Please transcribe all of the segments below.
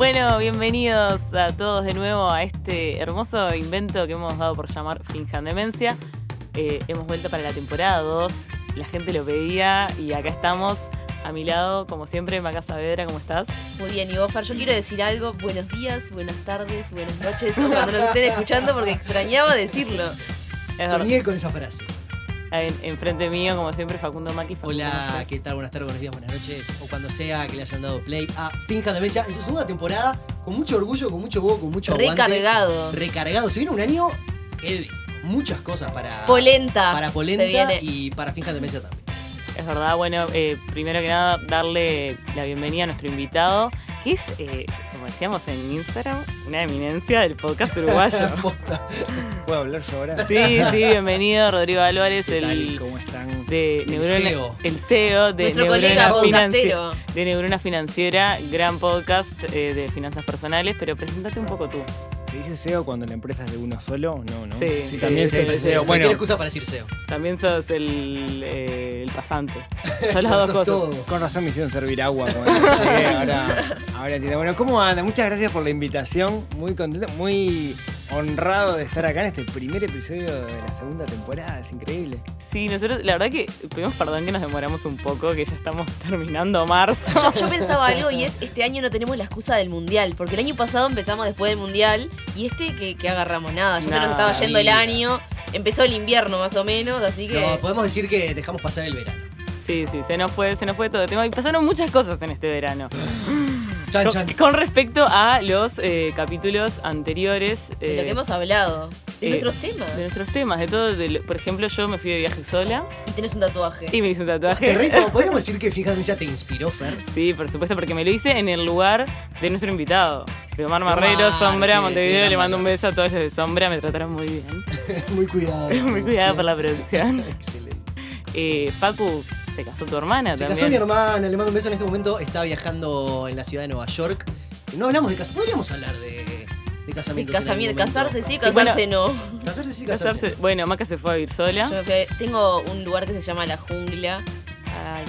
Bueno, bienvenidos a todos de nuevo a este hermoso invento que hemos dado por llamar Finjan Demencia. Eh, hemos vuelto para la temporada 2, la gente lo pedía y acá estamos. A mi lado, como siempre, Maca Saavedra, ¿cómo estás? Muy bien, y vos, Far, yo quiero decir algo. Buenos días, buenas tardes, buenas noches, o cuando nos estén escuchando, porque extrañaba decirlo. Es. Soñé con esa frase. En, enfrente mío, como siempre, Facundo Maki. Facundo, ¿cómo Hola? ¿qué tal? Buenas tardes, buenos días, buenas noches. O cuando sea que le hayan dado play a Finja Demencia en su segunda temporada, con mucho orgullo, con mucho huevo, con mucho aguante. Recargado. Recargado. Se viene un año heavy. Muchas cosas para. Polenta. Para Polenta y para Finja Demencia también. Es verdad, bueno, eh, primero que nada, darle la bienvenida a nuestro invitado, que es, eh, decíamos en Instagram, una eminencia del podcast uruguayo. ¿Puedo hablar yo ahora? Sí, sí, bienvenido Rodrigo Álvarez, ¿Qué tal? el ¿Cómo están? de El Neurona, CEO. el CEO de Nuestro Neurona, colega de Neurona Financiera, gran podcast eh, de finanzas personales, pero presentate un poco tú. ¿Se dice SEO cuando la empresa es de uno solo? No, ¿no? Sí. sí también Sí, se dice sí, SEO. sí. Bueno, Cualquier excusa para decir SEO. También sos el, eh, el pasante. Son las dos cosas. todo. con razón me hicieron servir agua cuando llegué. Ahora, ahora entiendo. Bueno, ¿cómo anda? Muchas gracias por la invitación. Muy contento, muy honrado de estar acá en este primer episodio de la segunda temporada. Es increíble. Sí, nosotros, la verdad que pedimos perdón que nos demoramos un poco, que ya estamos terminando marzo. Yo, yo pensaba algo y es, este año no tenemos la excusa del mundial, porque el año pasado empezamos después del mundial y este que, que agarramos nada, ya se nos Nada, estaba yendo el año, empezó el invierno más o menos, así que... No, podemos decir que dejamos pasar el verano. Sí, sí, se nos fue, se nos fue todo el tema. Y pasaron muchas cosas en este verano. Chan, Con, chan. con respecto a los eh, capítulos anteriores. de lo eh, que hemos hablado, de eh, nuestros temas. de nuestros temas, de todo. de lo- por ejemplo, yo me fui de viaje sola Y tenés un tatuaje. y me hice un tatuaje. reto, podríamos decir que Demencia te inspiró, Fer. Sí, por supuesto, porque me lo hice en el lugar de nuestro invitado. De Omar Marrero, Omar, Sombra, qué- Montevideo. qué Le mando un beso a todos los de Sombra, me trataron muy bien. Muy cuidado. Muy cuidada por la producción. Excelente. Eh, Facu, se casó tu hermana Se también. casó mi hermana, le mando un beso en este momento. Está viajando en la ciudad de Nueva York. No hablamos de casamiento. Podríamos hablar de, casamiento, casarse sí, casarse no. Casarse sí, casarse. Casarse. Bueno, Maca se fue a vivir sola. Yo fui tengo un lugar que se llama La Jungla,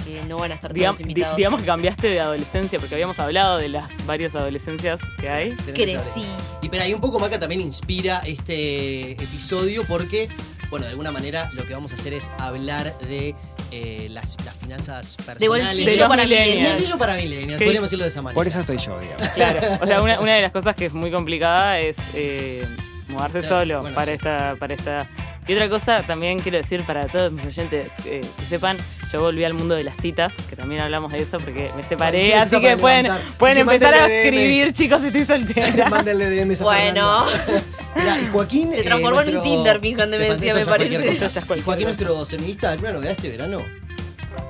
que no van a estar Digam- todos di- invitados. digamos que cambiaste de adolescencia, porque habíamos hablado de las varias adolescencias que hay. Crecí. Y pero ahí un poco Maca también inspira este episodio porque, bueno, de alguna manera lo que vamos a hacer es hablar de eh, las, las finanzas personales. De De bolsillo los para millennials. Bolsillo para millennials, ¿Qué? podríamos decirlo de esa manera. Por eso estoy yo, digamos. Claro. O sea, una, una de las cosas que es muy complicada es eh, mudarse Claro, solo bueno, para sí. esta, para esta. Y otra cosa también quiero decir para todos mis oyentes eh, que sepan, yo volví al mundo de las citas, que también hablamos de eso porque me separé, Ay, así que pueden, pueden empezar a escribir, chicos, estoy soltera. Mándenle DMs a Bueno. Mirá, y Joaquín. Se transformó en un Tinder, finjan Se demencia, me parece. cosa. Eso ya es Y cualquier Joaquín, cosa. nuestro sonidista, ¿alguna novedad este verano?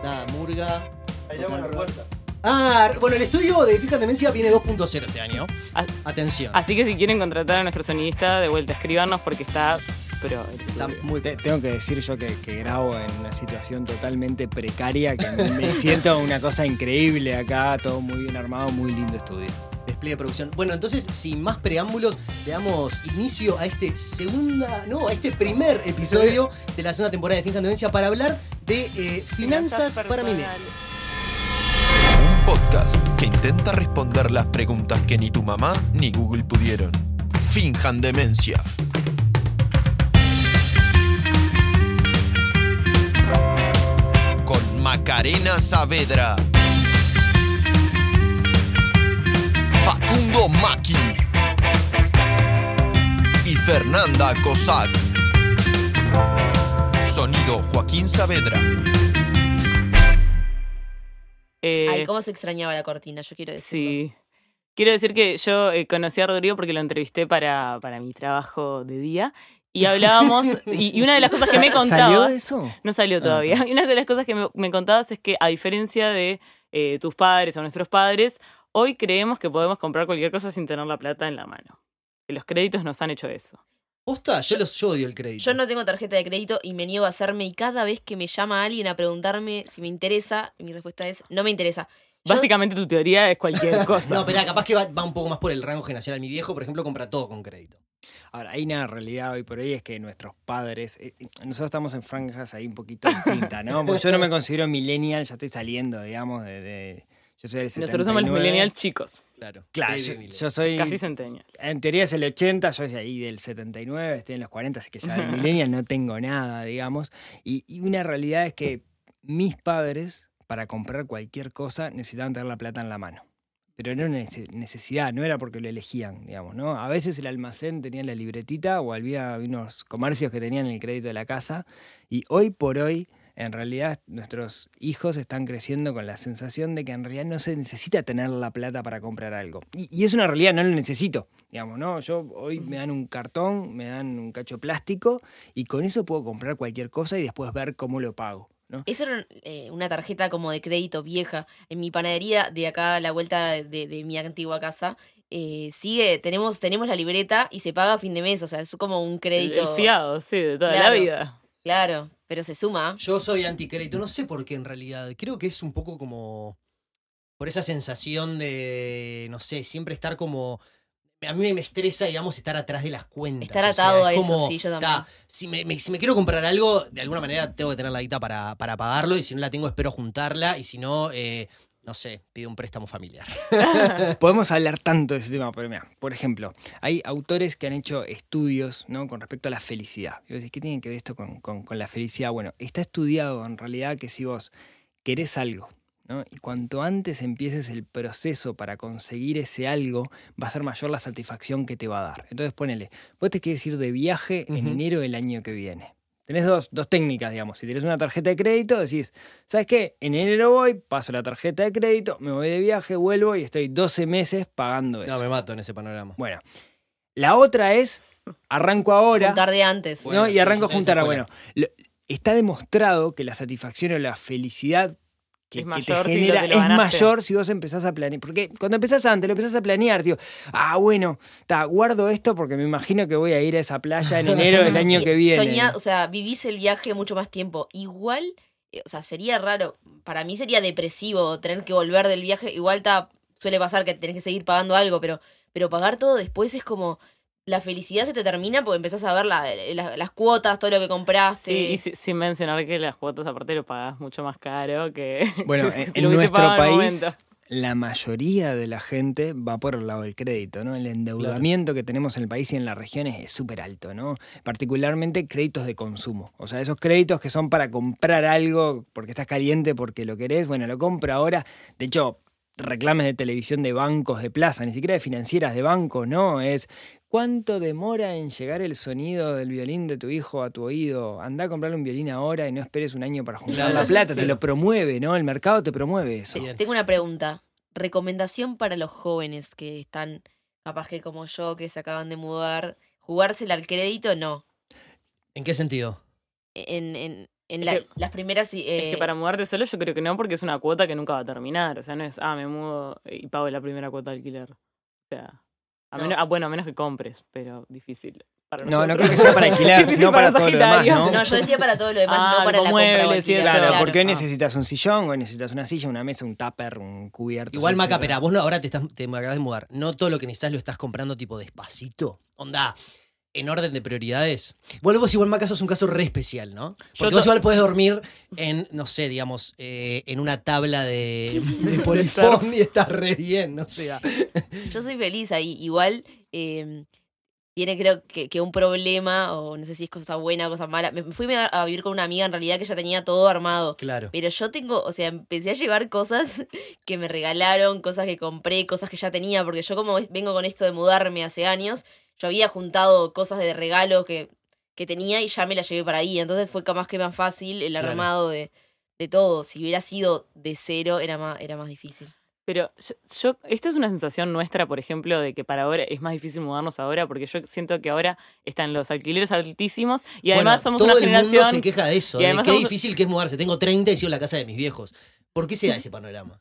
Nada, Murga. Ahí llamo a la puerta. Ah, bueno, el estudio de Fija Demencia viene 2.0 este año. Ah, Atención. Así que si quieren contratar a nuestro sonidista, de vuelta escribannos porque está. Pero el Está estudio. muy Te- tengo que decir yo que, que grabo en una situación totalmente precaria, que me siento una cosa increíble acá, todo muy bien armado, muy lindo estudio. despliegue de producción. Bueno, entonces, sin más preámbulos, le damos inicio a este segunda, no, a este primer episodio de la segunda temporada de Finja Demencia para hablar de eh, finanzas para personales. millennials. Un podcast que intenta responder las preguntas que ni tu mamá ni Google pudieron. Finjan demencia. Macarena Saavedra. Facundo Maki. Y Fernanda Cossack. Sonido Joaquín Saavedra. Eh, Ay, cómo se extrañaba la cortina, yo quiero decirlo. Sí. Quiero decir que yo eh, conocí a Rodrigo porque lo entrevisté para, para mi trabajo de día y hablábamos, y, y una de las cosas que me ¿Salió contabas, eso? no salió Ah, todavía, y una de las cosas que me, me contabas es que a diferencia de eh, tus padres o nuestros padres, hoy creemos que podemos comprar cualquier cosa sin tener la plata en la mano. Que los créditos nos han hecho eso. Posta, yo, los, yo odio el crédito. Yo no tengo tarjeta de crédito y me niego a hacerme y cada vez que me llama alguien a preguntarme si me interesa, mi respuesta es no me interesa. Yo- Básicamente tu teoría es cualquier cosa. No, pero capaz que va, va un poco más por el rango generacional. Mi viejo, por ejemplo, compra todo con crédito. Ahora, hay una realidad hoy por hoy es que nuestros padres, eh, eh, nosotros estamos en franjas ahí un poquito distintas, ¿no? Porque yo no me considero millennial, ya estoy saliendo, digamos, de... de- Yo soy del 79. Nosotros somos los millennials chicos, Claro. Claro, yo, millennial. yo soy. casi centennials. En teoría es el 80, yo soy ahí del 79, estoy en los 40, así que ya de millennial no tengo nada, digamos. Y, y una realidad es que mis padres, para comprar cualquier cosa, necesitaban tener la plata en la mano. Pero era una nece- necesidad, no era porque lo elegían, digamos, ¿no? A veces el almacén tenía la libretita o había unos comercios que tenían el crédito de la casa. Y hoy por hoy, en realidad, nuestros hijos están creciendo con la sensación de que en realidad no se necesita tener la plata para comprar algo. Y, y es una realidad, no lo necesito. Digamos, ¿no? Yo hoy me dan un cartón, me dan un cacho plástico y con eso puedo comprar cualquier cosa y después ver cómo lo pago. ¿No? Eso era eh, una tarjeta como de crédito vieja. En mi panadería de acá a la vuelta de, de mi antigua casa, eh, sigue, tenemos, tenemos la libreta y se paga a fin de mes. O sea, es como un crédito. el fiado, sí, de toda la vida. Claro, pero se suma. Yo soy anticrédito, no sé por qué en realidad. Creo que es un poco como por esa sensación de, no sé, siempre estar como... A mí me estresa, digamos, estar atrás de las cuentas. Estar o sea, atado es a eso, como, sí, yo ta, también. si, me, me- si me quiero comprar algo, de alguna manera tengo que tener la guita para, para pagarlo y si no la tengo espero juntarla y si no, eh, no sé, pido un préstamo familiar. Podemos hablar tanto de ese tema, pero mira, por ejemplo, hay autores que han hecho estudios ¿no? con respecto a la felicidad. Y vos decís, ¿qué tiene que ver esto con, con- con la felicidad? Bueno, está estudiado en realidad que si vos querés algo, ¿no? y cuanto antes empieces el proceso para conseguir ese algo, va a ser mayor la satisfacción que te va a dar. Entonces ponele, vos te quieres ir de viaje en enero del año que viene. Tenés dos, dos técnicas, digamos. Si tienes una tarjeta de crédito, decís, ¿sabes qué? En enero voy, paso la tarjeta de crédito, me voy de viaje, vuelvo y estoy 12 meses pagando eso. No, me mato en ese panorama. Bueno, la otra es, arranco ahora, Juntar de antes. Bueno, ¿no? Y sí, arranco yo a juntar. Bueno, lo- está demostrado que la satisfacción o la felicidad que, Es que mayor si lo- genera te lo es ganaste. mayor si vos empezás a planear. Porque cuando empezás antes, lo empezás a planear, digo, ah, bueno, ta, guardo esto porque me imagino que voy a ir a esa playa en enero del año que viene. soñá- o sea, vivís el viaje mucho más tiempo. Igual, eh, o sea, sería raro. Para mí sería depresivo tener que volver del viaje. Igual ta, suele pasar que tenés que seguir pagando algo, pero, pero pagar todo después es como. La felicidad se te termina porque empezás a ver la- la- las cuotas, todo lo que compraste. Sí, y si- sin mencionar que las cuotas aparte lo pagas mucho más caro que Bueno, si en, nuestro en país, la mayoría de la gente va por el lado del crédito, ¿no? El endeudamiento que tenemos en el país y en las regiones es súper alto, ¿no? Particularmente créditos de consumo. O sea, esos créditos que son para comprar algo porque estás caliente, porque lo querés, bueno, lo compro ahora. De hecho, reclames de televisión de bancos de plaza, ni siquiera de financieras de bancos, no, es ¿cuánto demora en llegar el sonido del violín de tu hijo a tu oído? Anda a comprarle un violín ahora y no esperes un año para juntar la plata, te lo promueve, ¿no? El mercado te promueve eso. Bien. Tengo una pregunta. Recomendación para los jóvenes que están, capaz que como yo, que se acaban de mudar. ¿Jugársela al crédito? No. ¿En qué sentido? En, en, en Es la- que- las primeras... eh, Es que para mudarte solo yo creo que no, porque es una cuota que nunca va a terminar. O sea, no es, ah, me mudo y pago la primera cuota de alquiler. O sea, a No. menos, ah, bueno, a menos que compres, pero difícil. Para No, no creo que sea para alquilar, sino para, para todo lo demás, Sagitario. ¿no? No, yo decía para todo lo demás, Ah, no para la compra muebles alquiler. eso. Claro, Claro. porque hoy Ah. necesitas un sillón, hoy necesitas una silla, una mesa, un tupper, un cubierto. Igual, Maca, pero vos no, ahora te, estás, te acabas de mudar. ¿No todo lo que necesitas lo estás comprando tipo despacito? Onda, en orden de prioridades. Bueno, vos igual, Maca, sos un caso re especial, ¿no? Porque vos igual podés dormir en, no sé, digamos, eh, en una tabla de, de polifón y estás re bien, no sé. Yo soy feliz ahí. Igual eh, tiene creo que, que un problema, o no sé si es cosa buena o cosa mala. Me fui a vivir con una amiga en realidad que ya tenía todo armado. Claro. Pero yo tengo, o sea, empecé a llevar cosas que me regalaron, cosas que compré, cosas que ya tenía, porque yo como vengo con esto de mudarme hace años, yo había juntado cosas de regalo que, que tenía y ya me las llevé para ahí. Entonces fue más que más fácil el Claro. armado de, de todo. Si hubiera sido de cero, era más, era más difícil. Pero yo, yo- esto es una sensación nuestra, por ejemplo, de que para ahora es más difícil mudarnos ahora, porque yo siento que ahora están los alquileres altísimos y además Bueno, somos todo una el mundo generación. se queja de eso, y de qué somos- difícil que es mudarse. Tengo 30 y sigo en la casa de mis viejos. ¿Por qué se da ese panorama?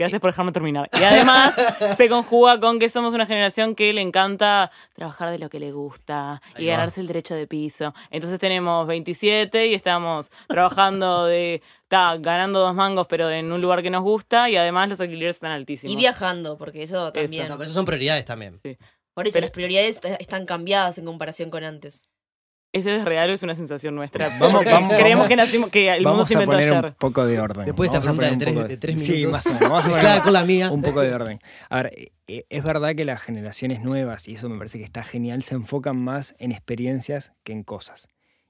Gracias por dejarme terminar. Y además se conjuga con que somos una generación que le encanta trabajar de lo que le gusta y ganarse el derecho de piso. Entonces tenemos 27 y estamos trabajando de. Está ganando dos mangos, pero en un lugar que nos gusta y además los alquileres están altísimos. Y viajando, porque eso también. No, pero eso son prioridades también. Por eso Pero- las prioridades est- están cambiadas en comparación con antes. ¿Ese es real o es una sensación nuestra? Vamos- vamos- creemos vamos- que nacimos, que el mundo Vamos se a inventó poner ayer. un poco de orden. Después de esta Vamos a pregunta de poner tres, de tres Sí, minutos. más o menos. Vamos a poner Mezclada con la mía. un poco de orden. A ver, eh, es verdad que las generaciones nuevas, y eso me parece que está genial, se enfocan más en experiencias que en cosas.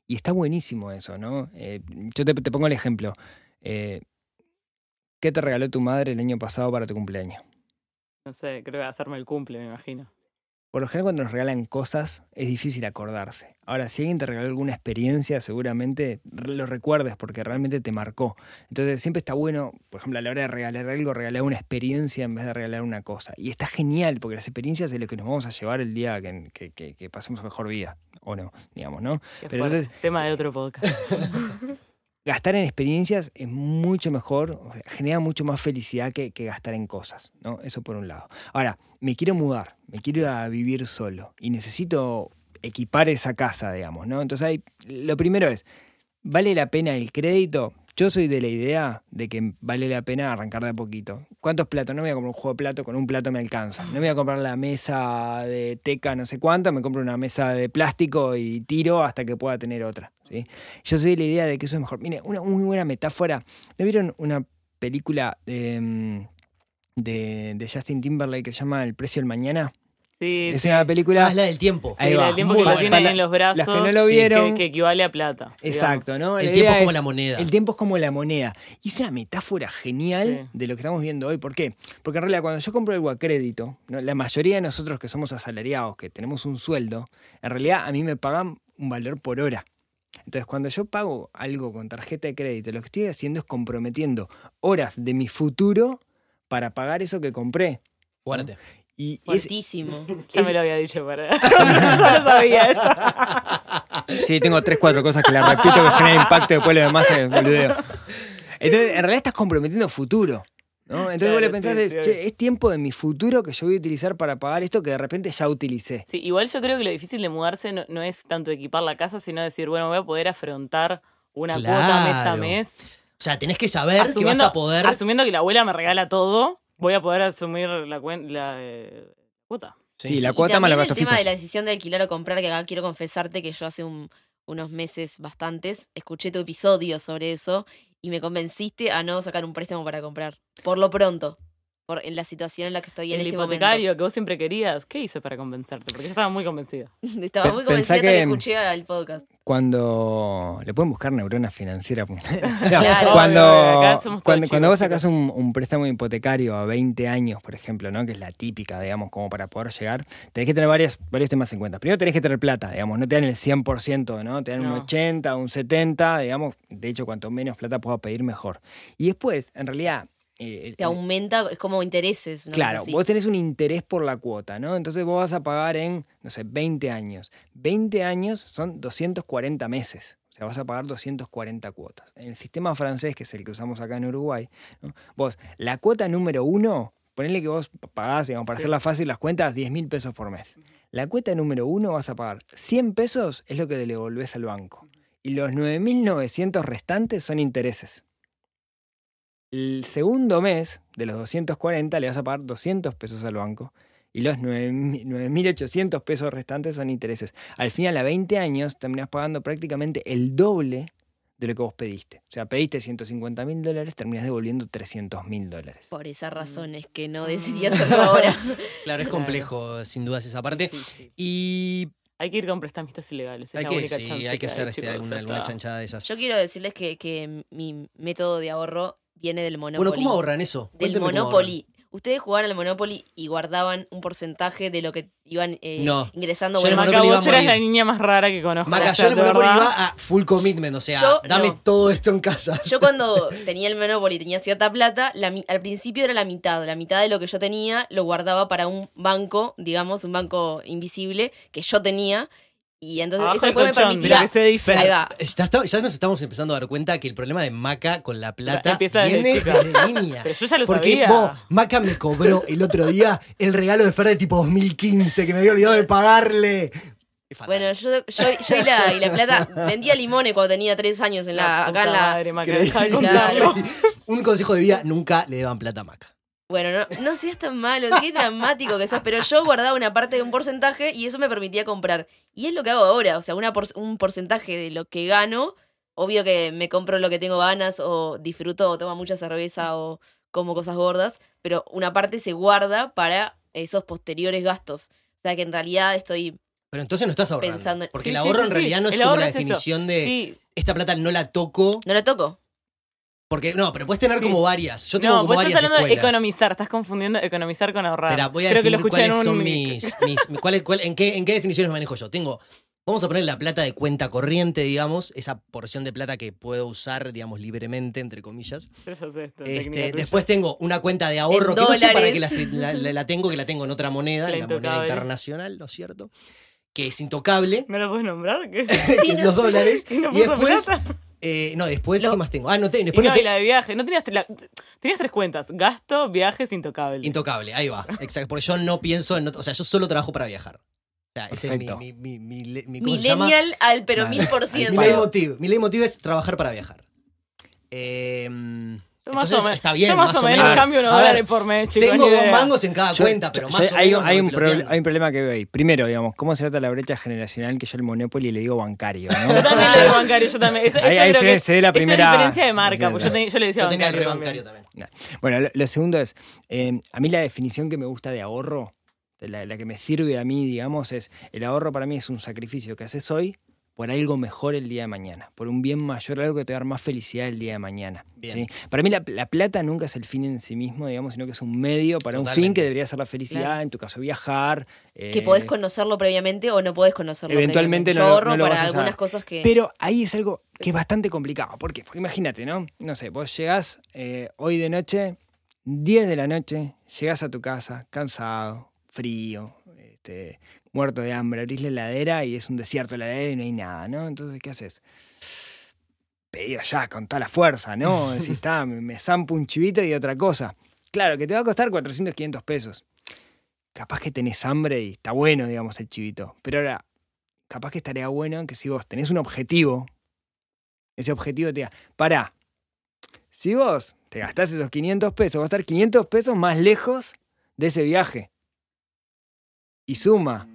Y está buenísimo eso, ¿no? Eh, yo te, te pongo el ejemplo. Eh, ¿Qué te regaló tu madre el año pasado para tu cumpleaños? No sé, creo que hacerme el cumple, me imagino. Por lo general cuando nos regalan cosas es difícil acordarse. Ahora, si alguien te regaló alguna experiencia, seguramente lo recuerdes porque realmente te marcó. Entonces siempre está bueno, por ejemplo, a la hora de regalar algo, regalar una experiencia en vez de regalar una cosa. Y está genial porque las experiencias es lo que nos vamos a llevar el día que, que- que- que pasemos mejor vida. O no, digamos, ¿no? Qué Pero entonces- Tema de otro podcast. gastar en experiencias es mucho mejor, genera mucho más felicidad que, que gastar en cosas, ¿no? Eso por un lado. Ahora, me quiero mudar, me quiero a vivir solo y necesito equipar esa casa, digamos, ¿no? Entonces, ahí, lo primero es, ¿vale la pena el crédito? Yo soy de la idea de que vale la pena arrancar de a poquito. ¿Cuántos platos? No voy a comprar un juego de plato, con un plato me alcanza. No voy a comprar la mesa de teca no sé cuánto, me compro una mesa de plástico y tiro hasta que pueda tener otra. ¿sí? Yo soy de la idea de que eso es mejor. Mire, una muy buena metáfora. ¿No vieron una película de, mm, de, de Justin Timberlake que se llama El precio del mañana? Sí, Es sí. una película... Ah, es la del tiempo. Ahí Sí, va, el tiempo muy que lo en los las brazos. que no lo sí, vieron- que, que equivale a plata. Exacto, digamos. ¿no? El La tiempo es como la moneda. El tiempo es como la moneda. Y es una metáfora genial Sí. de lo que estamos viendo hoy. ¿Por qué? Porque en realidad cuando yo compro algo a crédito, ¿no? la mayoría de nosotros que somos asalariados, que tenemos un sueldo, en realidad a mí me pagan un valor por hora. Entonces, cuando yo pago algo con tarjeta de crédito, lo que estoy haciendo es comprometiendo horas de mi futuro para pagar eso que compré. Fuerte. Y es, Fuertísimo. Ya me lo había dicho para. Yo lo sabía esto. Sí, tengo tres, cuatro cosas que las repito que generan impacto después lo demás se boludeo. Entonces, en realidad estás comprometiendo futuro. ¿no? Entonces vos Claro, le pensás, sí, es, sí, "Che, es tiempo de mi futuro que yo voy a utilizar para pagar esto que de repente ya utilicé. Sí, igual yo creo que lo difícil de mudarse no, no es tanto equipar la casa, sino decir, bueno, voy a poder afrontar una cuota mes a mes. O sea, tenés que saber que vas a poder. asumiendo que la abuela me regala todo, voy a poder asumir la, cuen- la eh, cuota. Sí, la cuota más los también el tema fijos. de la decisión de alquilar o comprar, que acá quiero confesarte que yo hace un- unos meses bastantes escuché tu episodio sobre eso y me convenciste a no sacar un préstamo para comprar. Por lo pronto. Por, en la situación en la que estoy en el este hipotecario que vos siempre querías, ¿qué hice para convencerte? Porque yo estaba muy convencida. Estaba muy convencida hasta que que- escuché al podcast. Cuando le pueden buscar neuronas financieras. No, Claro. cuando, Obvio, obvio, acá somos todos cuando, cuando vos sacás un, un préstamo hipotecario a 20 años, por ejemplo, ¿no? que es la típica, digamos, como para poder llegar, tenés que tener varias, varios temas en cuenta. Primero tenés que tener plata, digamos, no te dan el 100%, ¿no? te dan un No. 80, un 70, digamos, de hecho, cuanto menos plata puedas pedir, mejor. Y después, en realidad... eh, Te aumenta, es como intereses. cosa Claro, vos tenés un interés por la cuota, ¿no? Entonces vos vas a pagar en, no sé, 20 años. 20 años son 240 meses. O sea, vas a pagar 240 cuotas. En el sistema francés, que es el que usamos acá en Uruguay, ¿no? vos, la cuota número uno, ponele que vos pagás, digamos, para Sí. hacerla fácil, las cuentas, 10 mil pesos por mes. La cuota número uno vas a pagar 100 pesos, es lo que le devolvés al banco. Y los 9.900 restantes son intereses. El segundo mes de los 240 le vas a pagar 200 pesos al banco y los 9.000 9.800 pesos restantes son intereses. Al final, a 20 años, terminás pagando prácticamente el doble de lo que vos pediste. O sea, pediste 150 mil dólares, terminás devolviendo 300 mil dólares. Por esas razones que no Mm. decidí hacerlo ahora. Claro, es Claro. complejo, sin dudas, esa parte. Difícil. Y Hay que ir con prestamistas ilegales. Es hay la que, única sí, chance hay que hacer hay, este, chicos, alguna, chanchada de esas. Yo quiero decirles que, que mi método de ahorro viene del Monopoly. Bueno, ¿cómo ahorran eso? Del Cuénteme Monopoly. Ustedes jugaban al Monopoly y guardaban un porcentaje de lo que iban eh, No. ingresando. Yo Bueno, Maca, Monopoly iba vos a eras la niña más rara que conozco. Maca, yo en el Monopoly verdad. iba a full commitment, o sea, Yo dame no. todo esto en casa. Yo cuando tenía el Monopoly y tenía cierta plata, la al principio era la mitad. La mitad de lo que yo tenía lo guardaba para un banco, digamos, un banco invisible que yo tenía. Y entonces Abajo eso después me colchón, lo permitía... que se dice. Ahí va. Está- está- ya nos estamos empezando a dar cuenta que el problema de Maca con la plata Empieza desde viene chica. desde niña. Pero yo ya lo Porque sabía. vos, Maca me cobró el otro día el regalo de Fer de tipo 2015, que me había olvidado de pagarle. Bueno, yo, yo, yo y, la, y la plata vendía limones cuando tenía tres años en la, acá en la... madre, Maca, de. Un consejo de vida, nunca le deban plata a Maca. Bueno, no, no seas tan malo, qué dramático que sos, pero yo guardaba una parte de un porcentaje y eso me permitía comprar. Y es lo que hago ahora, o sea, una por- un porcentaje de lo que gano, obvio que me compro lo que tengo ganas o disfruto o tomo mucha cerveza o como cosas gordas, pero una parte se guarda para esos posteriores gastos. O sea que en realidad estoy... Pero entonces no estás ahorrando. Pensando porque Sí, el ahorro sí, en realidad no es como la eso. definición de esta plata no la toco. No la toco. Porque, no, pero puedes tener Sí. como varias. Yo tengo No, como vos varias estás hablando de economizar, estás confundiendo economizar con ahorrar. Espera, voy a Creo que lo escuché en cuáles un son mis, cuál- en, qué, en qué definiciones manejo yo. Tengo, vamos a poner la plata de cuenta corriente, digamos, esa porción de plata que puedo usar, digamos, libremente, entre comillas. Yo ya sé esto, Este, después tengo una cuenta de ahorro, En que no sé para qué la, dólares. la- la- la tengo, que la tengo en otra moneda, La en la moneda internacional, ¿no es cierto? Que es intocable, ¿No lo puedes nombrar? ¿Qué? los dólares. ¿Y no y después, plata? Eh, no, después, Lo- ¿qué más tengo? Ah, no, te- Y después no, no te- y la de viaje. No tenías, la- tenías tres cuentas. Gasto, viajes, intocable. Intocable, ahí va. Exacto, porque yo no pienso en. O sea, yo solo trabajo para viajar. O sea, ese es mi, mi, mi, mi, le- mi- ¿cómo se llama? Millennial al pero Claro. mil por Mi ciento. leitmotiv. Mi leitmotiv es trabajar para viajar. Eh, Yo más entonces, o menos, está bien, yo más, o menos menos. cambio unos A ver, dólares por mes, chicos. tengo dos mangos en cada Yo- cuenta, pero yo- más yo- o hay, menos. un- hay un hay un problema que veo ahí. Primero, digamos, ¿cómo se trata la brecha generacional que yo al Monopoly le digo bancario? ¿no? Yo también le digo bancario, yo también. Eso, Ahí- eso ahí se- se ve la esa es primera- diferencia de marca, pues yo, te- yo le decía Yo tenía el bancario, también. también. Bueno, lo, lo segundo es, eh, a mí la definición que me gusta de ahorro, la, la que me sirve a mí, digamos, es, el ahorro para mí es un sacrificio que haces hoy por algo mejor el día de mañana, por un bien mayor, algo que te va a dar más felicidad el día de mañana. Para mí la, la plata nunca es el fin en sí mismo, digamos, sino que es un medio para un fin que debería ser la felicidad, Claro. en tu caso viajar. Que eh, podés conocerlo previamente o no podés conocerlo Eventualmente previamente. no Yo lo- ahorro no lo para vas a algunas saber. cosas que... Pero ahí es algo que es bastante complicado. ¿Por qué? Porque imagínate, ¿no? No sé, vos llegás eh, hoy de noche, 10 de la noche, llegás a tu casa cansado, frío, este, muerto de hambre, abrís la heladera y es un desierto la heladera y no hay nada, ¿no? Entonces, ¿qué haces? Pedido ya con toda la fuerza, ¿no? Si está, me, me zampo un chivito y otra cosa. Claro, que te va a costar 400, 500 pesos. Capaz que tenés hambre y está bueno, digamos, el chivito. Pero ahora, capaz que estaría bueno que si vos tenés un objetivo, ese objetivo te diga, pará, si vos te gastás esos 500 pesos, vas a estar 500 pesos más lejos de ese viaje. Y suma.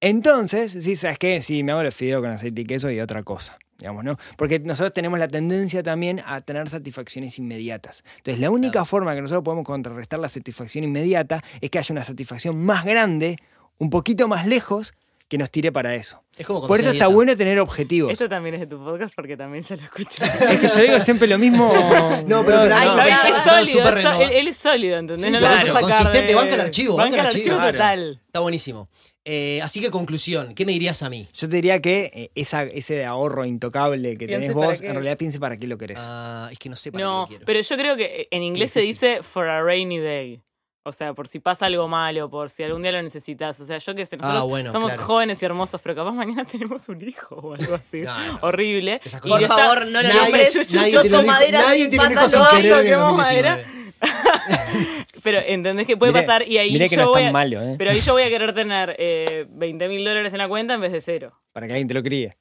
Entonces, sí, ¿sabes qué? Sí, me hago los fideos con aceite y queso y otra cosa, digamos, ¿no? Porque nosotros tenemos la tendencia también a tener satisfacciones inmediatas. Entonces, la única Claro. forma que nosotros podemos contrarrestar la satisfacción inmediata es que haya una satisfacción más grande, un poquito más lejos, que nos tire para eso. Es como Por eso está dieta. bueno tener objetivos. Esto también es de tu podcast porque también yo lo escuché. Es que yo digo siempre lo mismo. No, pero no, no, es sólido, es él, él es sólido, ¿entendés? Sí, no lo vas a sacar consistente, de- banca el archivo, banca el archivo. archivo total. Está buenísimo. Eh, así que conclusión, ¿qué me dirías a mí? Yo te diría que eh, esa, ese ahorro intocable que Piense tenés vos, qué en es. realidad piense para qué lo querés. Ah, es que no sé para qué No, lo quiero. pero yo creo que en inglés se dice for a rainy day. O sea, por si pasa algo malo, por si algún día lo necesitas. O sea, yo que sé, nosotros Ah, bueno, somos claro. jóvenes y hermosos, pero capaz mañana tenemos un hijo o algo así. Horrible. Esas Y cosas Por está- favor, no lo Nadie- nombres. nadie madera nadie sin tiene un hijo sin no. querer en el toquemos 2019. Pero entendés que puede pasar y ahí yo no voy a, malo, ¿eh? Pero ahí yo voy a querer tener eh, 20 mil dólares en la cuenta en vez de cero. Para que alguien te lo críe.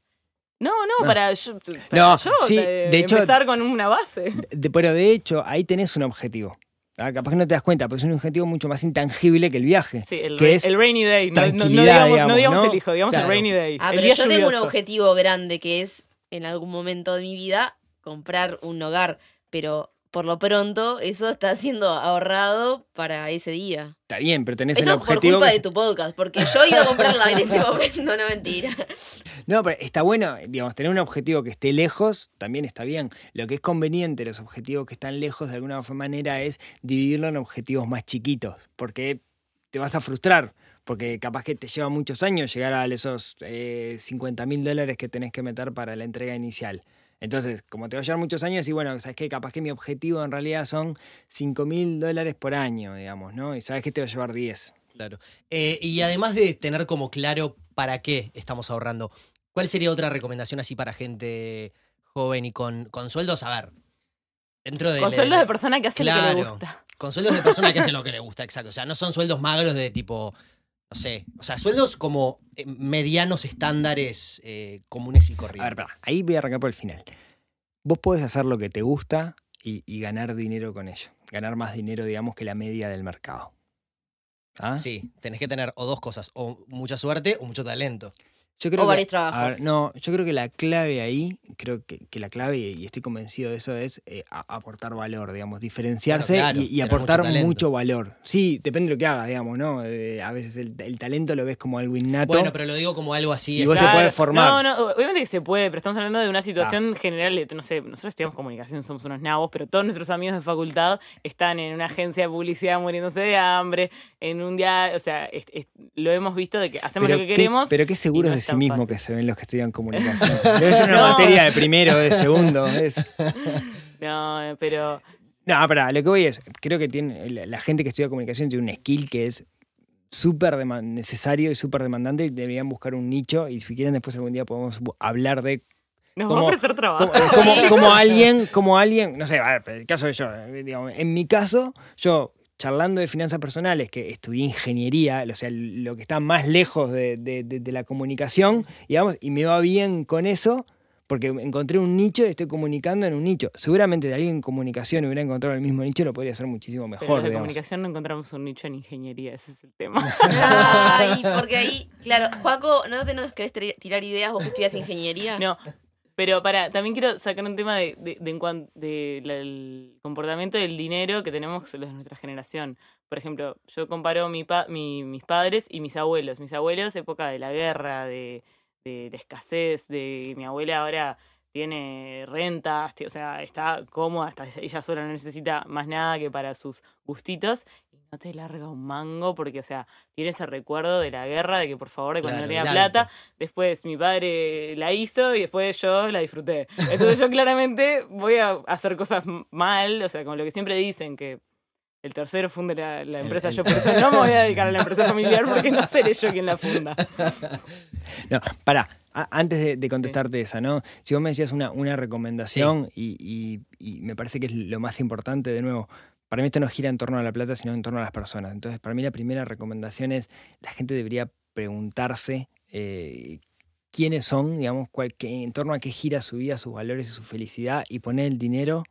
No, no, No. para yo, para No, yo, sí, eh, de hecho- empezar con una base. De- pero de hecho, ahí tenés un objetivo. Ah, Capaz que no te das cuenta, pero es un objetivo mucho más intangible que el viaje. Sí, el, que es el rainy day. No, no- no tranquilidad, digamos, no digamos, digamos ¿no? el hijo, digamos Claro. el rainy day. Ah, el pero día yo tengo un objetivo grande que es, en algún momento de mi vida, comprar un hogar. Pero por lo pronto, eso está siendo ahorrado para ese día. Está bien, pero tenés el Eso por objetivo. culpa que- de tu podcast, porque yo ido a comprarla en este momento, no mentira. No, pero está bueno, digamos, tener un objetivo que esté lejos también está bien. Lo que es conveniente, los objetivos que están lejos de alguna manera es dividirlo en objetivos más chiquitos, porque te vas a frustrar, porque capaz que te lleva muchos años llegar a esos eh, 50 mil dólares que tenés que meter para la entrega inicial. Entonces, como te va a llevar muchos años, y bueno, sabes que capaz que mi objetivo en realidad son 5 mil dólares por año, digamos, ¿no? Y sabes que te va a llevar 10. Claro. Eh, y además de tener como claro para qué estamos ahorrando, ¿cuál sería otra recomendación así para gente joven y con, con sueldos? A ver, dentro de... Con sueldos de persona que hace lo que le gusta. Con sueldos de persona que hacen lo que le gusta, exacto. O sea, no son sueldos magros de tipo, no sé, o sea, sueldos como eh, medianos estándares eh, comunes y A corrientes. ver, pará, ahí voy a arrancar por el final. Vos podés hacer lo que te gusta y, y ganar dinero con ello. ganar más dinero, digamos, que la media del mercado. ¿Ah? Sí, tenés que tener o dos cosas, o mucha suerte o mucho talento. Yo creo O que- varios trabajos. ver, no, yo creo que la clave ahí, creo que, que la clave, y estoy convencido de eso, es eh, a- aportar valor, digamos, diferenciarse Claro, claro, y, aportar mucho valor. Sí, depende de lo que hagas, digamos, ¿no? Eh, a veces el, el talento lo ves como algo innato. Bueno, pero lo digo como algo así. Y vos te está- podés formar. No, no, obviamente que se puede, pero estamos hablando de una situación general. de, No sé, nosotros estudiamos comunicación, somos unos nabos, pero todos nuestros amigos de facultad están en una agencia de publicidad muriéndose de hambre, en un día, o sea, es- es- lo hemos visto de que hacemos pero lo que qué- queremos. pero qué de es sí tan mismo fácil. que se ven los que estudian comunicación. Debe ser una No. materia de primero, de segundo. es- No, pero No, pará, lo que voy es, creo que tiene, la, gente que estudia comunicación tiene un skill que es súper necesario y súper demandante y deberían buscar un nicho y si quieren después algún día podemos hablar de nos ¿Cómo- va a ofrecer trabajo. como, como- como alguien, como alguien, no sé, el caso de yo, eh, digamos, en mi caso, yo charlando de finanzas personales, que estudié ingeniería, o sea, lo que está más lejos de, de- de- de la comunicación, digamos, y me va bien con eso, porque encontré un nicho y estoy comunicando en un nicho. Seguramente de alguien en comunicación hubiera encontrado el mismo nicho, lo podría hacer muchísimo Pero mejor. de digamos. comunicación no encontramos un nicho en ingeniería, ese es el tema. Ay, porque ahí, claro, Juaco, ¿no te nos querés tirar ideas vos que estudias ingeniería? No, pero para, también quiero sacar un tema de, de, de en cuan- de la- comportamiento del dinero que tenemos los de nuestra generación. Por ejemplo, yo comparo mi pa- mi- mis padres y mis abuelos. Mis abuelos, época de la guerra, de la escasez, de mi abuela ahora tiene rentas, o sea, está cómoda, está, ella sola no necesita más nada que para sus gustitos. Y no te larga un mango porque, o sea, tiene ese recuerdo de la guerra, de que por favor, de cuando Claro, no tenía plata. Después mi padre la hizo y después yo la disfruté. Entonces yo claramente voy a hacer cosas mal, o sea, como lo que siempre dicen, que el tercero funde la, la empresa. el- Yo por eso no me voy a dedicar a la empresa familiar porque no seré yo quien la funda. No, pará, antes de, de contestarte esa, ¿no? Si vos me decías una, una recomendación y, y- y me parece que es lo más importante, de nuevo, para mí esto no gira en torno a la plata, sino en torno a las personas. Entonces, para mí la primera recomendación es, la gente debería preguntarse eh, quiénes son, digamos, cuál- qué- en torno a qué gira su vida, sus valores y su felicidad y poner el dinero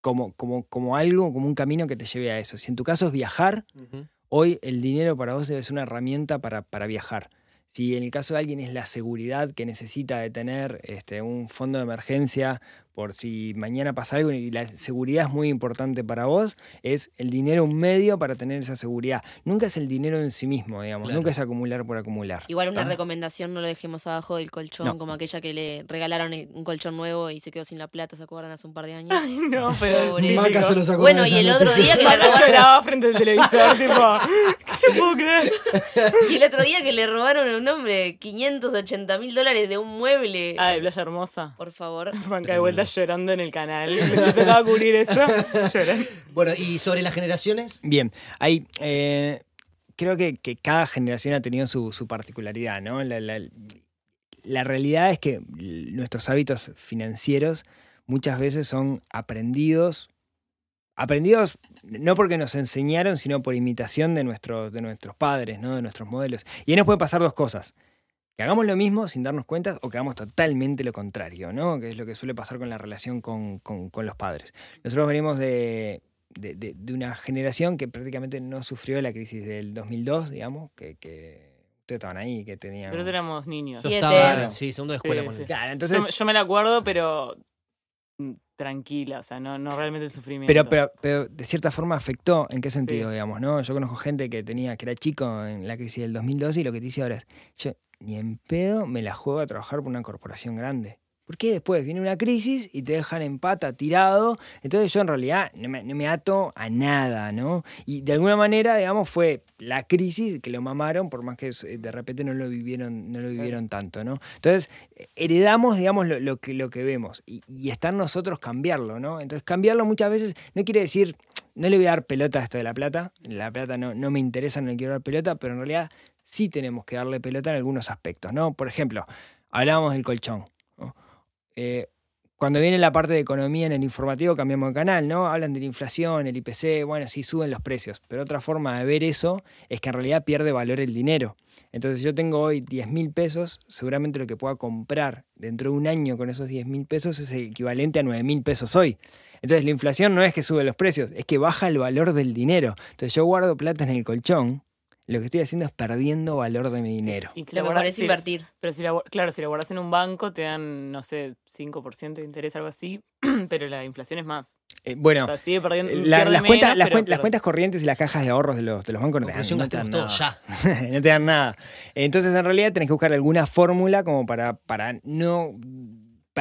como, como, como algo, como un camino que te lleve a eso. Si en tu caso es viajar. Hoy el dinero para vos debe ser una herramienta para, para viajar. Si en el caso de alguien es la seguridad que necesita de tener este, un fondo de emergencia por si mañana pasa algo y la seguridad es muy importante para vos, es el dinero un medio para tener esa seguridad. Nunca es el dinero en sí mismo, digamos, Claro. nunca es acumular por acumular. Igual una ¿tá? recomendación, no lo dejemos abajo del colchón, No. como aquella que le regalaron un colchón nuevo y se quedó sin la plata, ¿se acuerdan? Hace un par de años. Ay, no, pero. Pobre. se Bueno, y el otro día que le robaron, lloraba frente al televisor, tipo, ¿qué puedo creer? y el otro día que le robaron a un hombre 580 mil dólares de un mueble. Ay, Playa Hermosa. Por favor. Banca de vuelta llorando en el canal. Tocaba cubrir eso. Lloran. Bueno, y sobre las generaciones, Bien, ahí eh, creo que, que cada generación ha tenido su, su particularidad, ¿no? La, la- la realidad es que nuestros hábitos financieros muchas veces son aprendidos, aprendidos no porque nos enseñaron, sino por imitación de, nuestros de nuestros padres, ¿no? De nuestros modelos. Y ahí nos puede pasar dos cosas. Que hagamos lo mismo sin darnos cuenta o que hagamos totalmente lo contrario, ¿no? Que es lo que suele pasar con la relación con, con- con los padres. Nosotros venimos de, de, de- de una generación que prácticamente no sufrió la crisis del 2002, digamos, que, que ustedes estaban ahí, que tenían... Pero éramos niños. yo Siete. estaba, sí, segundo de escuela. Sí, sí. Claro, Yo, entonces... yo me la acuerdo, pero tranquila, o sea, no, no realmente el sufrimiento. Pero, pero, pero de cierta forma afectó, ¿en qué sentido, digamos? no Yo conozco gente que tenía, que era chico en la crisis del 2012 y lo que te dice ahora es, yo ni en pedo me la juego a trabajar por una corporación grande. Porque después viene una crisis y te dejan en pata, tirado. Entonces yo en realidad no me, no me ato a nada, ¿no? Y de alguna manera, digamos, fue la crisis que lo mamaron, por más que eh, de repente no lo vivieron, no lo vivieron tanto, ¿no? Entonces, heredamos, digamos, lo, lo que, lo que vemos. Y, y está en nosotros cambiarlo, ¿no? Entonces, cambiarlo muchas veces no quiere decir, no le voy a dar pelota a esto de la plata. La plata no, no me interesa, no le quiero dar pelota, pero en realidad sí tenemos que darle pelota en algunos aspectos, ¿no? Por ejemplo, hablábamos del colchón. Eh, cuando viene la parte de economía en el informativo cambiamos de canal, ¿no? Hablan de la inflación, el IPC, bueno, sí suben los precios, pero otra forma de ver eso es que en realidad pierde valor el dinero. Entonces, yo tengo hoy 10 mil pesos, seguramente lo que pueda comprar dentro de un año con esos 10 mil pesos es el equivalente a 9 mil pesos hoy. Entonces, la inflación no es que sube los precios, es que baja el valor del dinero. Entonces, yo guardo plata en el colchón, lo que estoy haciendo es perdiendo valor de mi dinero. Y si Lo la mejor guardas- es si- invertir. Pero si la, claro, si la guardas en un banco te dan, no sé, 5% de interés, algo así, pero la inflación es más. Eh, bueno, o sea, sigue perdiendo. la- pierde las, cuentas, menos, las, pero cuen- las pierde. cuentas corrientes y las cajas de ahorros de los, de los bancos no te dan, no te dan nada. todo ya. no te dan nada. Entonces, en realidad, tenés que buscar alguna fórmula como para, para no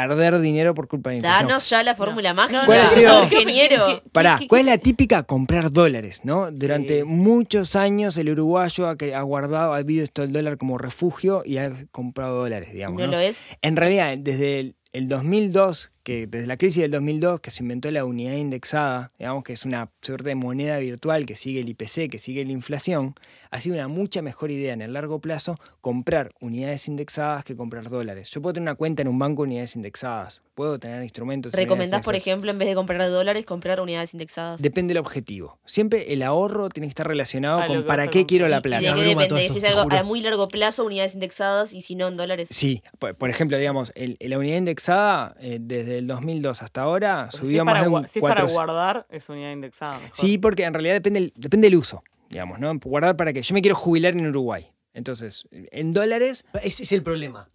perder dinero por culpa de la inflación. Danos ya la fórmula mágica. ¿Cuál ha sido? ingeniero. ¿Qué- qué- Pará, ¿cuál es la típica? Comprar dólares, ¿no? Durante Sí. muchos años el uruguayo ha, que- ha guardado, ha visto esto el dólar como refugio y ha comprado dólares, digamos. No ¿no? lo es. En realidad, desde el, el 2002, que desde la crisis del 2002, que se inventó la unidad indexada, digamos que es una suerte de moneda virtual que sigue el IPC, que sigue la inflación, ha sido una mucha mejor idea en el largo plazo comprar unidades indexadas que comprar dólares. Yo puedo tener una cuenta en un banco de unidades indexadas, puedo tener instrumentos. ¿Recomendás, por ejemplo, en vez de comprar dólares, comprar unidades indexadas? Depende del objetivo. Siempre el ahorro tiene que estar relacionado A lo con para qué comprar. quiero ¿Y- la ¿Y plata. de qué depende? esto, Si es algo juro. a muy largo plazo, unidades indexadas y si no en dólares. Sí, por, por ejemplo, digamos, el- la unidad indexada eh, desde el 2002 hasta ahora Porque si subió es más para de un Si es para 400. guardar, es unidad indexada. mejor. Sí, porque en realidad depende, el- depende del uso, digamos, ¿no? Guardar para qué. Yo me quiero jubilar en Uruguay. Entonces, en dólares, Ese es el problema.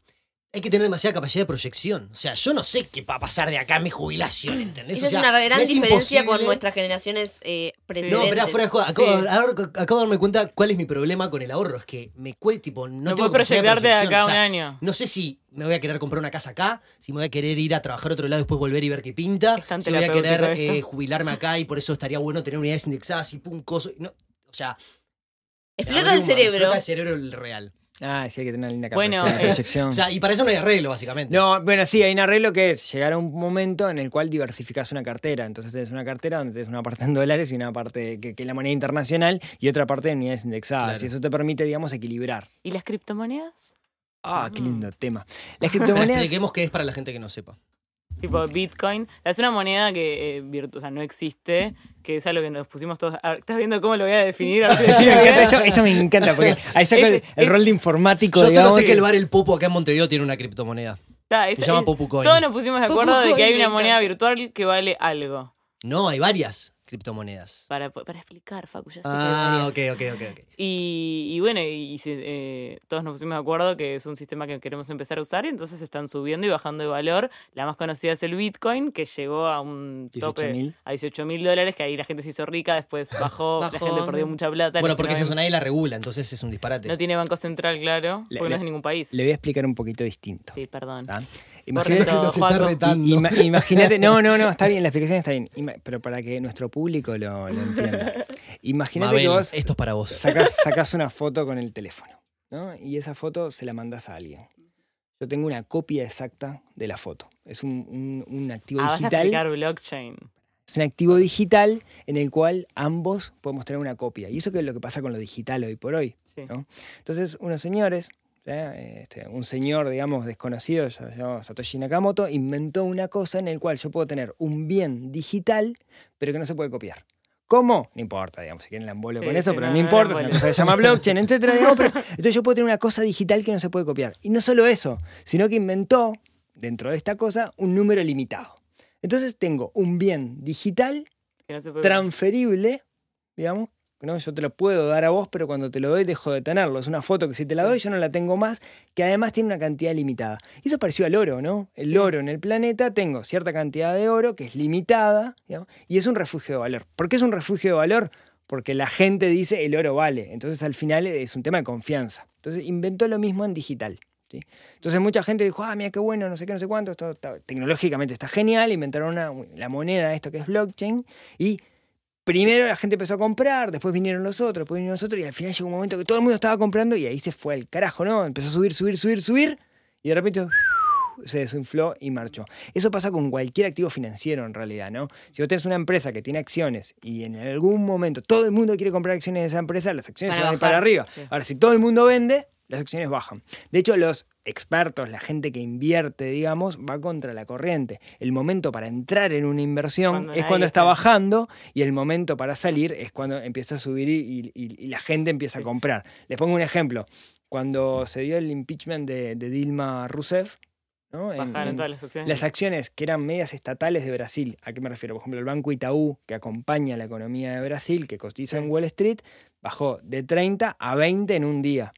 Hay que tener demasiada capacidad de proyección. O sea, yo no sé qué va a pasar de acá a mi jubilación, ¿entendés? Esa O es una gran me es diferencia con imposible- nuestras generaciones eh, precedentes. No, pero fuera de joda. Acabo, Sí. ahora acabo de darme cuenta cuál es mi problema con el ahorro. Es que me cuesta, tipo, no, No tengo puedes capacidad de proyectarte de proyección. acá a O sea, un año. No sé si me voy a querer comprar una casa acá, si me voy a querer ir a trabajar a otro lado y después volver y ver qué pinta, si voy a querer eh, jubilarme acá y por eso estaría bueno tener unidades indexadas y pum, coso. No, o sea, Explota el cerebro. Explota el cerebro el real. Ah, sí hay que tener una linda Bueno, capacidad de eh, proyección. O sea, y para eso no hay arreglo, básicamente. No, bueno, sí, hay un arreglo que es llegar a un momento en el cual diversificas una cartera. Entonces tienes una cartera donde tienes una parte en dólares y una parte que, que es la moneda internacional y otra parte en unidades indexadas. Claro. Y eso te permite, digamos, equilibrar. ¿Y las criptomonedas? Ah, qué Mm. lindo tema. Las Pero criptomonedas. expliquemos qué es para la gente que no sepa. Tipo Bitcoin. Es una moneda que eh, virtu- o sea, no existe, que es algo que nos pusimos todos. a ver, ¿Estás viendo cómo lo voy a definir? Sí, sí, me encanta. Esto, esto me encanta porque ahí saco el, Es- el es- rol de informático. Yo solo digamos, sé que el bar El Popo acá en Montevideo tiene una criptomoneda. Está, es- Se llama Popucoin. Todos nos pusimos de acuerdo de que hay una moneda virtual que vale algo. No, hay varias criptomonedas. Para, para explicar, Facu, ya sé que Ah, ok, varias. ok, ok. ok. Y, y bueno, y, eh, todos nos pusimos de acuerdo que es un sistema que queremos empezar a usar y entonces están subiendo y bajando de valor. La más conocida es el Bitcoin, que llegó a un tope 18.000. a 18 mil dólares, que ahí la gente se hizo rica, después bajó, la Bajó. gente perdió mucha plata. Bueno, que porque no esa nadie la regula, entonces es un disparate. No tiene banco central, claro, Le- porque no le- es de ningún país. Le voy a explicar un poquito distinto. Sí, perdón. ¿tá? Correcto, Imagínate, No se está ima- imagínate, no, no, no, está bien, la explicación está bien, Ima- pero para que nuestro público lo, lo entienda. Imagínate Mabel, que vos esto es para vos. sacás, sacás una foto con el teléfono, ¿no? Y esa foto se la mandás a alguien. Yo tengo una copia exacta de la foto. Es un, un- un activo Ah, vas a digital. explicar blockchain. Es un activo digital en el cual ambos podemos tener una copia. Y eso que es lo que pasa con lo digital hoy por hoy. Sí. ¿no? Entonces, unos señores, ¿eh? Este, un señor, digamos, desconocido, se Satoshi Nakamoto, inventó una cosa en el cual yo puedo tener un bien digital, pero que no se puede copiar. ¿Cómo? No importa, digamos, si quieren la embolo Sí, con eso, sí, pero no, importa, no es una embole. cosa que se llama blockchain, etcétera, digamos, pero- entonces yo puedo tener una cosa digital que no se puede copiar. Y no solo eso, sino que inventó, dentro de esta cosa, un número limitado. Entonces tengo un bien digital transferible, digamos, ¿no? Yo te lo puedo dar a vos, pero cuando te lo doy dejo de tenerlo. Es una foto que si te la doy yo no la tengo más, que además tiene una cantidad limitada. Y eso pareció al oro, ¿no? El oro en el planeta, tengo cierta cantidad de oro que es limitada, y es un refugio de valor. ¿Por qué es un refugio de valor? Porque la gente dice el oro vale. Entonces al final es un tema de confianza. Entonces inventó lo mismo en digital. ¿sí? Entonces mucha gente dijo, ah, mira qué bueno, no sé qué, no sé cuánto, esto está- tecnológicamente está genial, inventaron una- la moneda, esto que es blockchain, y primero la gente empezó a comprar, después vinieron los otros, después vinieron los otros, y al final llegó un momento que todo el mundo estaba comprando y ahí se fue al carajo, ¿no? Empezó a subir, subir, subir, subir, y de repente se desinfló y marchó. Eso pasa con cualquier activo financiero en realidad, ¿no? Si vos tenés una empresa que tiene acciones y en algún momento todo el mundo quiere comprar acciones de esa empresa, las acciones Van se van a ir para arriba. Sí. Ahora, si todo el mundo vende, las acciones bajan. De hecho, los expertos, la gente que invierte, digamos, va contra la corriente. El momento para entrar en una inversión Cuando es cuando está está. bajando y el momento para salir es cuando empieza a subir y, y- y la gente empieza a comprar. Les pongo un ejemplo. Cuando se dio el impeachment de, de Dilma Rousseff, Bajaron en- todas las acciones. las acciones que eran medias estatales de Brasil, ¿a qué me refiero? Por ejemplo, el Banco Itaú, que acompaña la economía de Brasil, que cotiza en. Wall Street, bajó de 30 a 20 en un día.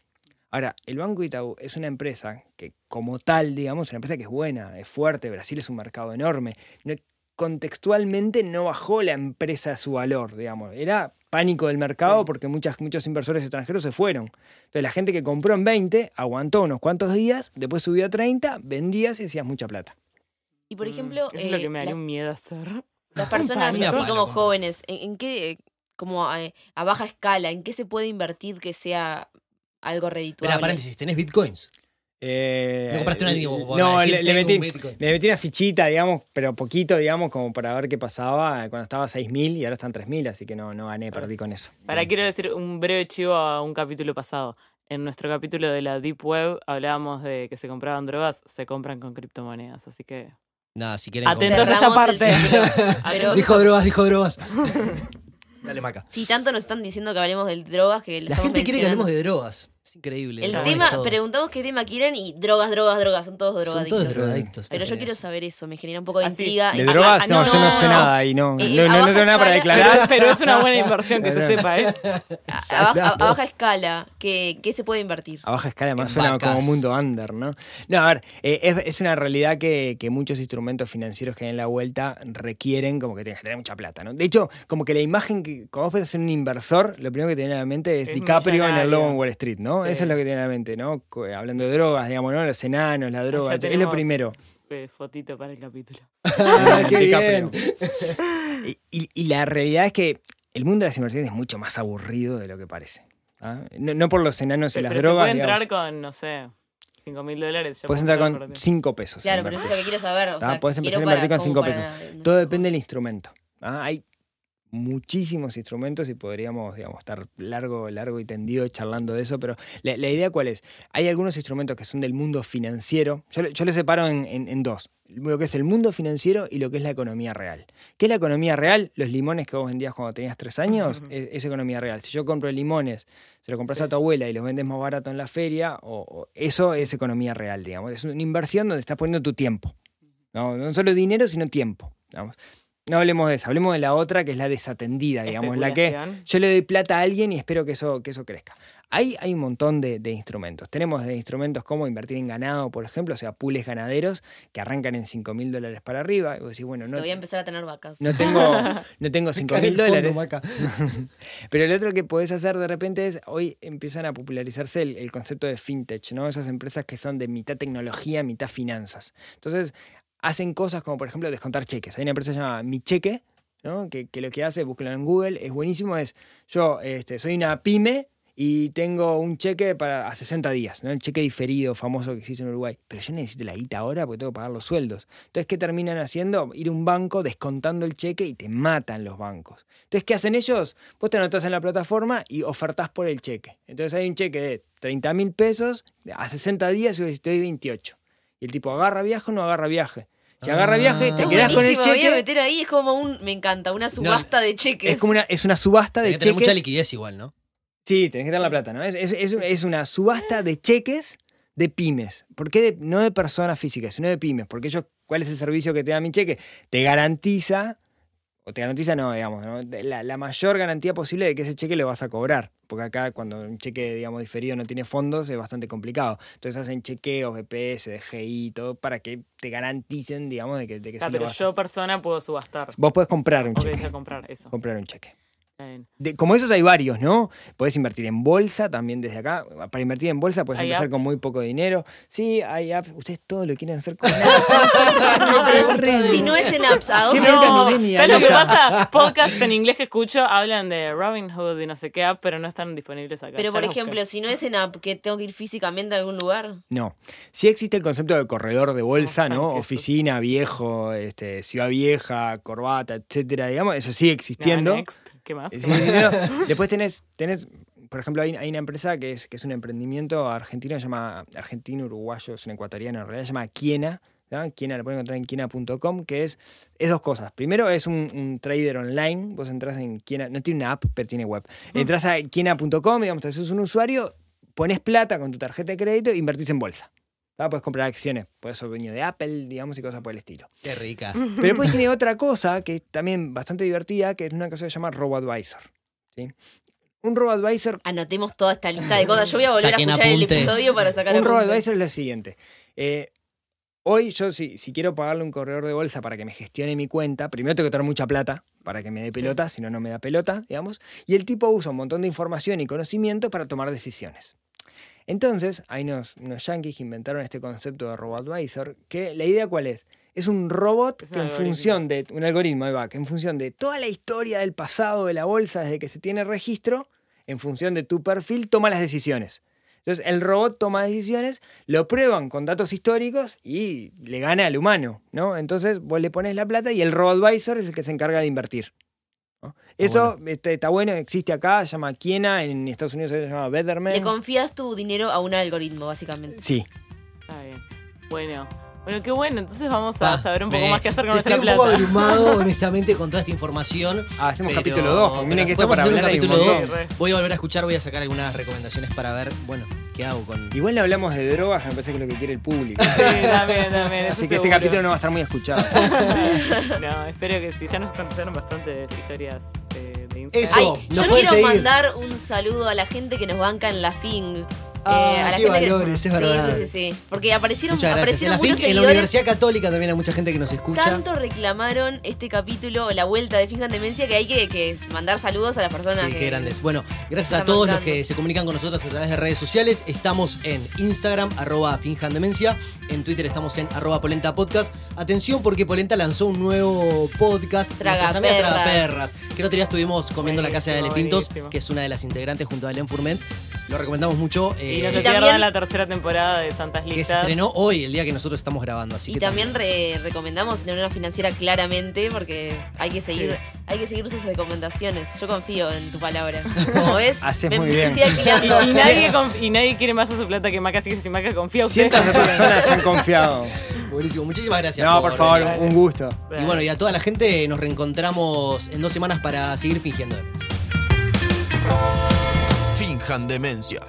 Ahora, el Banco Itaú es una empresa que, como tal, digamos, es una empresa que es buena, es fuerte, Brasil es un mercado enorme. No- contextualmente no bajó la empresa su valor, digamos. Era pánico del mercado Sí. porque muchas, muchos inversores extranjeros se fueron. Entonces la gente que compró en 20 aguantó unos cuantos días, después subió a 30, vendías y hacías mucha plata. Y por Mm, ejemplo, es lo eh, que me la- daría un miedo hacer. las personas así como jóvenes, ¿en, en qué, eh, como a, a baja escala, en qué se puede invertir que sea algo redituable? Espera, paréntesis, ¿tenés bitcoins? Eh, ¿No compraste una No, le, le metí, un le metí una fichita, digamos, pero poquito, digamos, como para ver qué pasaba cuando estaba a 6.000 y ahora están 3.000, así que no, no gané, perdí con eso. Para quiero decir un breve chivo a un capítulo pasado. En nuestro capítulo de la Deep Web hablábamos de que se compraban drogas, se compran con criptomonedas, así que Nada, si quieren. Atentos a esta parte. Pero. Dijo drogas, dijo drogas. Dale, Maca. si tanto nos están diciendo que hablemos de drogas que La estamos gente quiere que hablemos de drogas. Es increíble. El tema, Todos. preguntamos qué tema quieren y drogas, drogas, drogas, son todos Son drogadictos. todos drogadictos. Pero yo quiero saber eso, me genera un poco de Así, intriga. ¿De Y- drogas? ah, no, no, yo no sé nada y no, Eh, no, no, tengo nada para declarar. pero es una buena inversión que se sepa, ¿eh? a, a baja, a baja escala, ¿qué, qué se puede invertir? A baja escala más En suena como mundo under, ¿no? No, a ver, eh, es, es una realidad que, que muchos instrumentos financieros que hay en la vuelta requieren como que tengas que tener mucha plata, ¿no? De hecho, como que la imagen que cuando vos pensás en un inversor, lo primero que te viene a la mente es, Es DiCaprio en el lobo en Wall Street, ¿no? Sí. Eso es lo que te viene a la mente, ¿no? Co- Hablando de drogas, digamos, ¿no? Los enanos, la droga, Ya es lo primero. eh, fotito para el capítulo. Ah, qué DiCaprio. bien. Y, y- y la realidad es que el mundo de las inversiones es mucho más aburrido de lo que parece. ¿ah? No, no por los enanos y Pero, las se drogas. puede entrar digamos. con, no sé, 5 mil dólares. Puedes entrar con de- 5 pesos. Claro, pero eso es lo que quiero saber. O Ah, sea, podés empezar a invertir para- con cinco como para- Todo depende del instrumento. ¿ah? Hay muchísimos instrumentos y podríamos, digamos, estar largo, largo y tendido charlando de eso, pero la, la idea cuál es? Hay algunos instrumentos que son del mundo financiero. Yo, yo lo separo en, en- en dos. Lo que es el mundo financiero y lo que es la economía real. ¿Qué es la economía real? Los limones que vos vendías cuando tenías tres años, es, es economía real. Si yo compro limones, se lo compras a tu abuela y los vendes más barato en la feria, o, o- eso es economía real, digamos. Es una inversión donde estás poniendo tu tiempo. No, no solo dinero, sino tiempo. digamos. No hablemos de eso, hablemos de la otra que es la desatendida, digamos, la que yo le doy plata a alguien y espero que eso, que eso crezca. Hay, hay un montón de, de instrumentos. Tenemos de instrumentos como invertir en ganado, por ejemplo, o sea, pools ganaderos que arrancan en 5 mil dólares para arriba. Y vos decís, bueno, no, Te voy a empezar a tener vacas. no tengo, no tengo 5 En mil el dólares. Pero lo otro que podés hacer de repente es, hoy empiezan a popularizarse el, el concepto de fintech, ¿no? Esas empresas que son de mitad tecnología, mitad finanzas. Entonces, hacen cosas como, por ejemplo, descontar cheques. Hay una empresa llamada Mi Cheque, ¿no? Que, lo que hace, búsquenlo en Google, es buenísimo, es, yo este, soy una pyme y tengo un cheque para a 60 días, ¿no? El cheque diferido famoso que existe en Uruguay. Pero yo necesito la guita ahora porque tengo que pagar los sueldos. Entonces, ¿qué terminan haciendo? Ir a un banco descontando el cheque y te matan los bancos. Entonces, ¿qué hacen ellos? Vos te anotás en la plataforma y ofertás por el cheque. Entonces hay un cheque de 30 mil pesos a 60 días y te doy 28. Y el tipo agarra viaje o no agarra viaje. Si agarra Ah. viaje, te Está quedás con el buenísimo, voy a cheque. meter ahí, es como un, me encanta, una subasta de cheques. Es como una, es una subasta de Tenés que tener mucha cheques. liquidez igual, ¿no? Sí, tenés que tener la plata, ¿no? Es, es- es- es una subasta de cheques de pymes. ¿Por qué de- no de personas físicas, sino de pymes? Porque ellos, ¿cuál es el servicio que te da mi cheque? Te garantiza, o te garantiza, no, digamos, ¿no? La, la mayor garantía posible de que ese cheque lo vas a cobrar. Porque acá, cuando un cheque, digamos, diferido no tiene fondos, es bastante complicado. Entonces hacen chequeos, BPS, DGI, todo para que te garanticen, digamos, de que, de que Ah, lo pero a- yo, persona, puedo subastar. Vos podés comprar un cheque. comprar eso. Comprar un cheque. De- como esos hay varios, ¿no? Podés invertir en bolsa también desde acá. Para invertir en bolsa puedes ¿Hay empezar con apps? muy poco dinero. Sí, hay apps. Ustedes todo lo quieren hacer con No, pero si, si no es en apps, ¿a ¿Qué dónde no? No, ¿sabes lo que pasa? Podcasts en inglés que escucho hablan de Robinhood y no sé qué app, pero no están disponibles acá. Pero Ya por ejemplo, busqué. si no es en app, que tengo que ir físicamente a algún lugar. No. Sí existe el concepto de corredor de bolsa, ¿no? Oficina, viejo, este, ciudad vieja, corbata, etcétera, digamos. Eso sigue existiendo. next. ¿Qué más? Sí. Después tenés, tenés, por ejemplo, hay, hay una empresa que es, que es un emprendimiento argentino, se llama argentino, uruguayo, es un ecuatoriano, en realidad se llama Kiena. ¿no? Kiena lo pueden encontrar en kiena.com, que es, es dos cosas. Primero es un, un trader online, vos entras en Kiena, no tiene una app, pero tiene web. Entras a kiena.com, digamos, te haces un usuario, pones plata con tu tarjeta de crédito e invertís en bolsa. ¿Tá? Puedes comprar acciones, puedes ser dueño de Apple, digamos, y cosas por el estilo. Qué rica. Pero después tiene otra cosa que es también bastante divertida, que es una cosa que se llama RoboAdvisor. ¿sí? Un RoboAdvisor Anotemos toda esta lista de cosas. Yo voy a volver Saquen a escuchar apuntes. el episodio para sacar un. RoboAdvisor es lo siguiente. Eh, hoy yo si, si quiero pagarle a un corredor de bolsa para que me gestione mi cuenta, primero tengo que tener mucha plata para que me dé pelota, si no, no me da pelota, digamos. Y el tipo usa un montón de información y conocimiento para tomar decisiones. Entonces, hay unos, unos yankees que inventaron este concepto de RoboAdvisor, que la idea cuál es? Es un robot Es que en función de, un algoritmo, ahí va, que en función de toda la historia del pasado de la bolsa desde que se tiene registro, en función de tu perfil, toma las decisiones. Entonces el robot toma decisiones, lo prueban con datos históricos y le gana al humano, ¿no? Entonces vos le pones la plata y el robot advisor es el que se encarga de invertir. ¿No? Eso este, está bueno, existe acá, se llama Kiena, en Estados Unidos se llama Betterment. Le confías tu dinero a un algoritmo, básicamente. Sí, Está bien. Bueno, bueno, qué bueno. Entonces vamos a Pa, saber un poco me- más qué hacer con Estoy nuestra un poco plata. abrumado, honestamente, con toda esta información. Ah, hacemos pero- capítulo 2, pero miren que esto para hablar un capítulo montón. dos. Sí, re. Voy a volver a escuchar, voy a sacar algunas recomendaciones para ver, bueno, qué hago con. Igual no hablamos de drogas, que me parece que es lo que quiere el público. Sí, también, también. eso Así que este capítulo no va a estar muy escuchado. No, espero que sí. Ya nos contaron bastantes historias de, de Instagram. Eso. Ay, nos yo quiero seguir. mandar un saludo a la gente que nos banca en la FING. Ah, Eh, a la qué gente que- valores, es verdad. Sí, sí, sí, sí. Porque aparecieron, Muchas gracias. En aparecieron la, muchos fin- en la. Universidad Católica también hay mucha gente que nos escucha. Tanto reclamaron este capítulo, la vuelta de Finjan Demencia, que hay que, que mandar saludos a las personas Sí, que. qué grandes. Bueno, gracias a todos los que se comunican con nosotros a través de redes sociales. Estamos en Instagram, arroba finjandemencia. En Twitter estamos en arroba polenta podcast. Atención porque Polenta lanzó un nuevo podcast. Tragaperras. Tragaperras, Que el otro día estuvimos comiendo en la casa de Ale Buenísimo, Pintos, buenísimo. que es una de las integrantes junto a Ellen Furment. Lo recomendamos mucho. eh, Y no Y se también- pierdan la tercera temporada de Santas que se Listas. estrenó hoy, el día que nosotros estamos grabando. Así Y que también re- recomendamos Neurona Financiera claramente, porque hay que seguir, Sí. hay que seguir sus recomendaciones. Yo confío en tu palabra. Como ves, Haces me, muy bien. estoy alquilando. Y, y nadie conf- y nadie quiere más a su plata que Maca, así que si Maca confía, ustedes Cientos de personas han confiado. Buenísimo. Muchísimas gracias. No, por favor, venir. un gusto. Y bueno, y a toda la gente nos reencontramos en dos semanas para seguir fingiendo demencia. Finjan demencia.